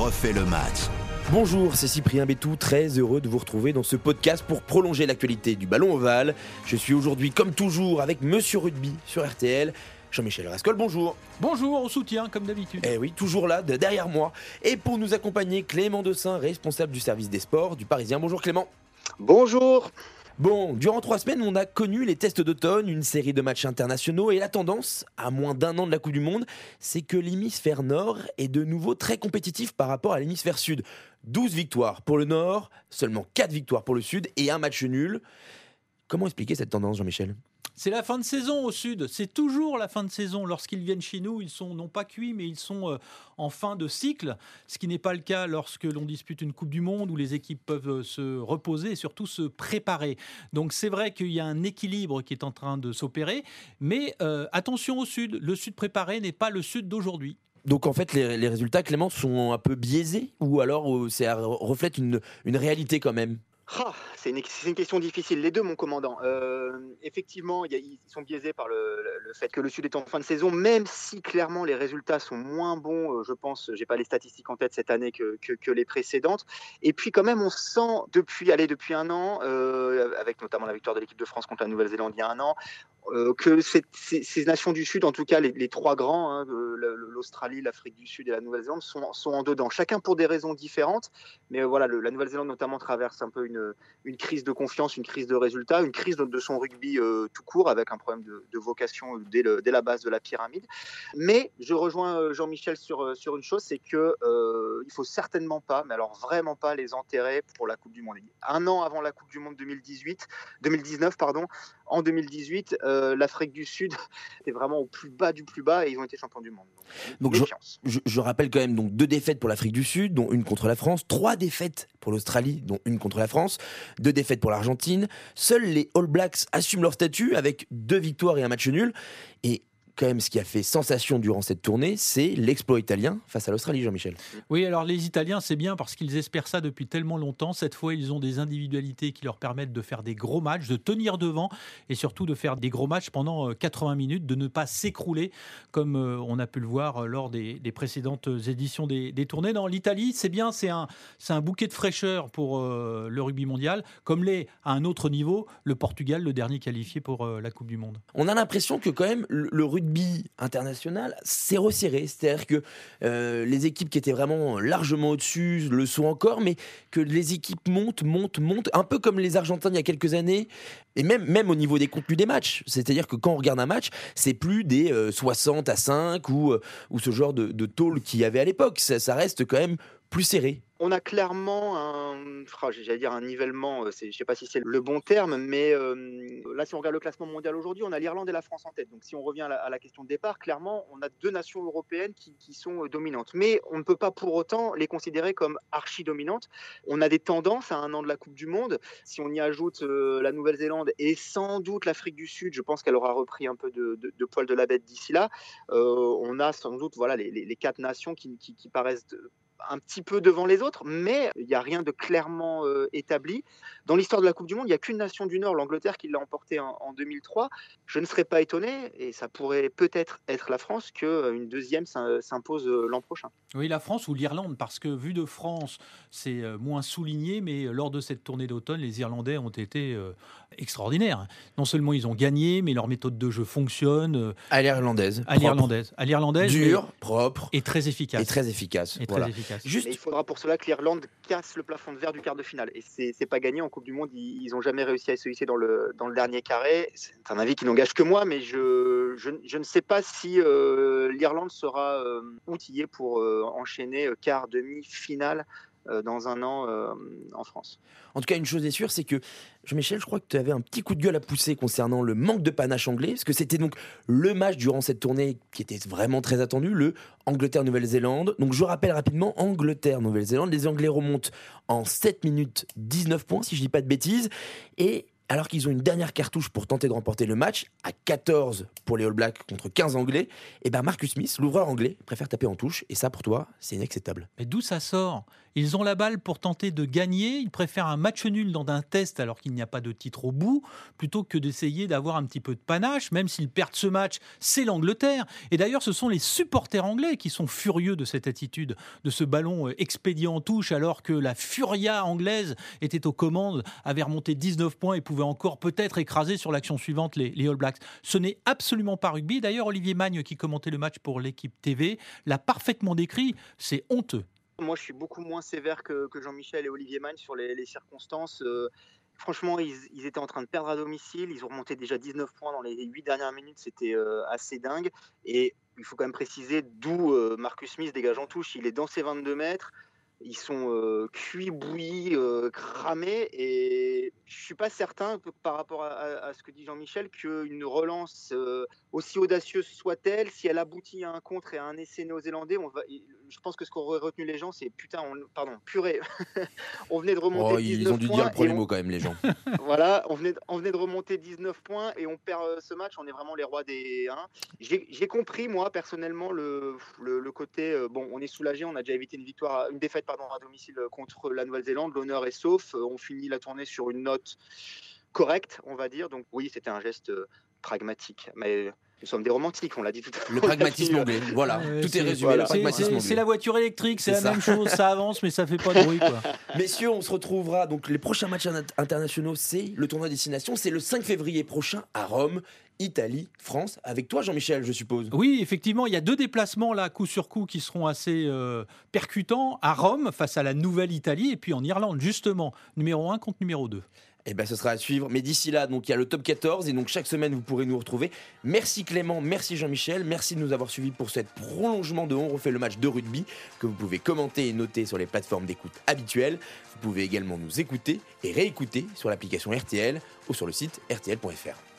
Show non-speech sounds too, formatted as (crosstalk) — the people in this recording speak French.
refait le match. Bonjour, c'est Cyprien Bétou, très heureux de vous retrouver dans ce podcast pour prolonger l'actualité du ballon ovale. Je suis aujourd'hui, comme toujours, avec Monsieur Rugby sur RTL. Jean-Michel Rascol, bonjour. Bonjour, on soutient comme d'habitude. Eh oui, toujours là, de- derrière moi. Et pour nous accompagner, Clément Dossin, responsable du service des sports du Parisien. Bonjour Clément. Bonjour. Bon, durant trois semaines, on a connu les tests d'automne, une série de matchs internationaux, et la tendance, à moins d'un an de la Coupe du Monde, c'est que l'hémisphère nord est de nouveau très compétitif par rapport à l'hémisphère sud. 12 victoires pour le nord, seulement 4 victoires pour le sud et un match nul. Comment expliquer cette tendance, Jean-Michel? C'est la fin de saison au sud. C'est toujours la fin de saison. Lorsqu'ils viennent chez nous, ils sont non pas cuits, mais ils sont euh, en fin de cycle. Ce qui n'est pas le cas lorsque l'on dispute une Coupe du Monde où les équipes peuvent euh, se reposer et surtout se préparer. Donc c'est vrai qu'il y a un équilibre qui est en train de s'opérer. Mais euh, attention au sud. Le sud préparé n'est pas le sud d'aujourd'hui. Donc en fait, les, les résultats, Clément, sont un peu biaisés ou alors euh, ça reflète une, une réalité quand même? Ah, c'est une, question difficile. Les deux, mon commandant. Euh, effectivement, ils sont biaisés par le, fait que le Sud est en fin de saison, même si clairement les résultats sont moins bons, euh, je pense, j'ai pas les statistiques en tête cette année que, les précédentes. Et puis quand même, on sent depuis, depuis un an, euh, avec notamment la victoire de l'équipe de France contre la Nouvelle-Zélande il y a un an, euh, que ces, nations du Sud, en tout cas les, trois grands, hein, le- l'Australie, l'Afrique du Sud et la Nouvelle-Zélande, sont, en dedans. Chacun pour des raisons différentes, mais euh, voilà, la Nouvelle-Zélande notamment traverse un peu une, crise de confiance, une crise de résultats, une crise de, son rugby euh, tout court, avec un problème de, vocation euh, dès, la base de la pyramide. Mais je rejoins euh, Jean-Michel sur, euh, une chose, c'est que euh, il faut certainement pas, mais alors vraiment pas les enterrer pour la Coupe du Monde. Un an avant la Coupe du Monde 2018, 2019, pardon, en 2018, euh, l'Afrique du Sud (laughs) était vraiment au plus bas du plus bas et ils ont été champions du monde. Donc, je- méfiance. je, je rappelle quand même donc deux défaites pour l'Afrique du Sud, dont une contre la France, trois défaites pour l'Australie, dont une contre la France, deux défaites pour l'Argentine. Seuls les All Blacks assument leur statut avec deux victoires et un match nul. Et quand même, ce qui a fait sensation durant cette tournée, c'est l'exploit italien face à l'Australie, Jean-Michel. Oui, alors les Italiens, c'est bien parce qu'ils espèrent ça depuis tellement longtemps. Cette fois, ils ont des individualités qui leur permettent de faire des gros matchs, de tenir devant et surtout de faire des gros matchs pendant euh, 80 minutes, de ne pas s'écrouler comme euh, on a pu le voir euh, lors des, des précédentes éditions des, des tournées. Dans l'Italie, c'est bien, c'est un, c'est un bouquet de fraîcheur pour euh, le rugby mondial, comme l'est à un autre niveau le Portugal, le dernier qualifié pour euh, la Coupe du Monde. On a l'impression que quand même le, le international s'est resserré. C'est-à-dire que euh, les équipes qui étaient vraiment largement au-dessus le sont encore, mais que les équipes montent, montent, montent, un peu comme les Argentins il y a quelques années, et même, même au niveau des contenus des matchs. C'est-à-dire que quand on regarde un match, c'est plus des euh, 60 à 5 ou, euh, ou ce genre de, de tôle qu'il y avait à l'époque. Ça reste quand même plus serré. on a clairement un, ah, j'allais dire un nivellement, euh, je ne sais pas si c'est le bon terme, mais euh, là, si on regarde le classement mondial aujourd'hui, on a l'Irlande et la France en tête. Donc, si on revient à la, question de départ, clairement, on a deux nations européennes qui, sont euh, dominantes. Mais on ne peut pas pour autant les considérer comme archi-dominantes. On a des tendances à un an de la Coupe du Monde. Si on y ajoute la Nouvelle-Zélande et sans doute l'Afrique du Sud, je pense qu'elle aura repris un peu de, de- poil de la bête d'ici là. On a sans doute voilà, les, quatre nations qui, paraissent un petit peu devant les autres, mais il n'y a rien de clairement euh, établi. Dans l'histoire de la Coupe du Monde, il n'y a qu'une nation du Nord, l'Angleterre, qui l'a emporté en, en 2003. Je ne serais pas étonné, et ça pourrait peut-être être la France, qu'une deuxième s'im- s'impose euh, l'an prochain. Oui, la France ou l'Irlande, parce que vu de France, c'est euh, moins souligné, mais euh, lors de cette tournée d'automne, les Irlandais ont été euh, extraordinaires. Non seulement ils ont gagné, mais leur méthode de jeu fonctionne euh, À l'irlandaise. à l'irlandaise. À l'irlandaise, Dur, propre et très efficace. et très efficace. Et très Voilà. efficace. Juste Mais il faudra pour cela que l'Irlande casse le plafond de verre du quart de finale. Et c'est pas gagné en Coupe du Monde. Ils n'ont jamais réussi à se hisser dans le, dans le dernier carré. C'est un avis qui n'engage que moi, mais je, je, je ne sais pas si euh, l'Irlande sera euh, outillée pour euh, enchaîner quart, demi, finale dans un an euh, en France. En tout cas, une chose est sûre, c'est que Jean-Michel, je crois que tu avais un petit coup de gueule à pousser concernant le manque de panache anglais, parce que c'était donc le match durant cette tournée qui était vraiment très attendu, le Angleterre-Nouvelle-Zélande. Donc je rappelle rapidement, Angleterre-Nouvelle-Zélande, les Anglais remontent en 7 minutes 19 points, si je dis pas de bêtises, et alors qu'ils ont une dernière cartouche pour tenter de remporter le match, à 14 pour les All Blacks contre 15 Anglais, et ben Marcus Smith, l'ouvreur anglais, préfère taper en touche, et ça pour toi, c'est inacceptable. Mais d'où ça sort? Ils ont la balle pour tenter de gagner. Ils préfèrent un match nul dans un test alors qu'il n'y a pas de titre au bout, plutôt que d'essayer d'avoir un petit peu de panache. Même s'ils perdent ce match, c'est l'Angleterre. Et d'ailleurs, ce sont les supporters anglais qui sont furieux de cette attitude, de ce ballon euh, expédié en touche alors que la furia anglaise était aux commandes, avait remonté 19 points et pouvait encore peut-être écraser sur l'action suivante les, All Blacks. Ce n'est absolument pas rugby. D'ailleurs, Olivier Magne, qui commentait le match pour l'équipe TV, l'a parfaitement décrit. C'est honteux. Moi, je suis beaucoup moins sévère que, Jean-Michel et Olivier Magne sur les, circonstances. Euh, franchement, ils, étaient en train de perdre à domicile. Ils ont remonté déjà 19 points dans les 8 dernières minutes. C'était euh, assez dingue. Et il faut quand même préciser d'où euh, Marcus Smith dégage en touche. Il est dans ses 22 mètres ils sont euh, cuits, bouillis, euh, cramés. Et je suis pas certain, par rapport à, ce que dit Jean-Michel, qu'une relance euh, aussi audacieuse soit-elle, si elle aboutit à un contre et à un essai néo-zélandais, on va, je pense que ce qu'auraient retenu les gens, c'est putain, on, pardon, purée. (laughs) on venait de remonter. Oh, ils ont dû dire le premier mot quand même, les gens. (laughs) voilà, on venait, on venait de remonter 19 points et on perd ce match. On est vraiment les rois des. Hein. J'ai compris, moi, personnellement, le, le, côté. bon, on est soulagé, on a déjà évité une victoire, une défaite à domicile contre la Nouvelle-Zélande. L'honneur est sauf. Euh, on finit la tournée sur une note correcte, on va dire. Donc oui, c'était un geste euh, pragmatique. Mais nous sommes des romantiques, on l'a dit tout à l'heure. (laughs) Le pragmatisme anglais, voilà, tout est, résumé. C'est la voiture électrique, c'est la même chose, ça avance, mais ça fait pas de bruit. Quoi. (laughs) Messieurs, on se retrouvera. Donc les prochains matchs internationaux, c'est le tournoi destination, c'est le 5 février prochain à Rome. Italie, France, avec toi Jean-Michel, je suppose. Oui, effectivement, il y a deux déplacements là, coup sur coup, qui seront assez euh, percutants à Rome face à la Nouvelle-Italie et puis en Irlande, justement, numéro 1 contre numéro 2. Eh ben, ce sera à suivre. Mais d'ici là, donc il y a le top 14 et donc chaque semaine vous pourrez nous retrouver. Merci Clément, merci Jean-Michel, merci de nous avoir suivis pour ce prolongement de On refait le match de rugby que vous pouvez commenter et noter sur les plateformes d'écoute habituelles. Vous pouvez également nous écouter et réécouter sur l'application RTL ou sur le site rtl.fr.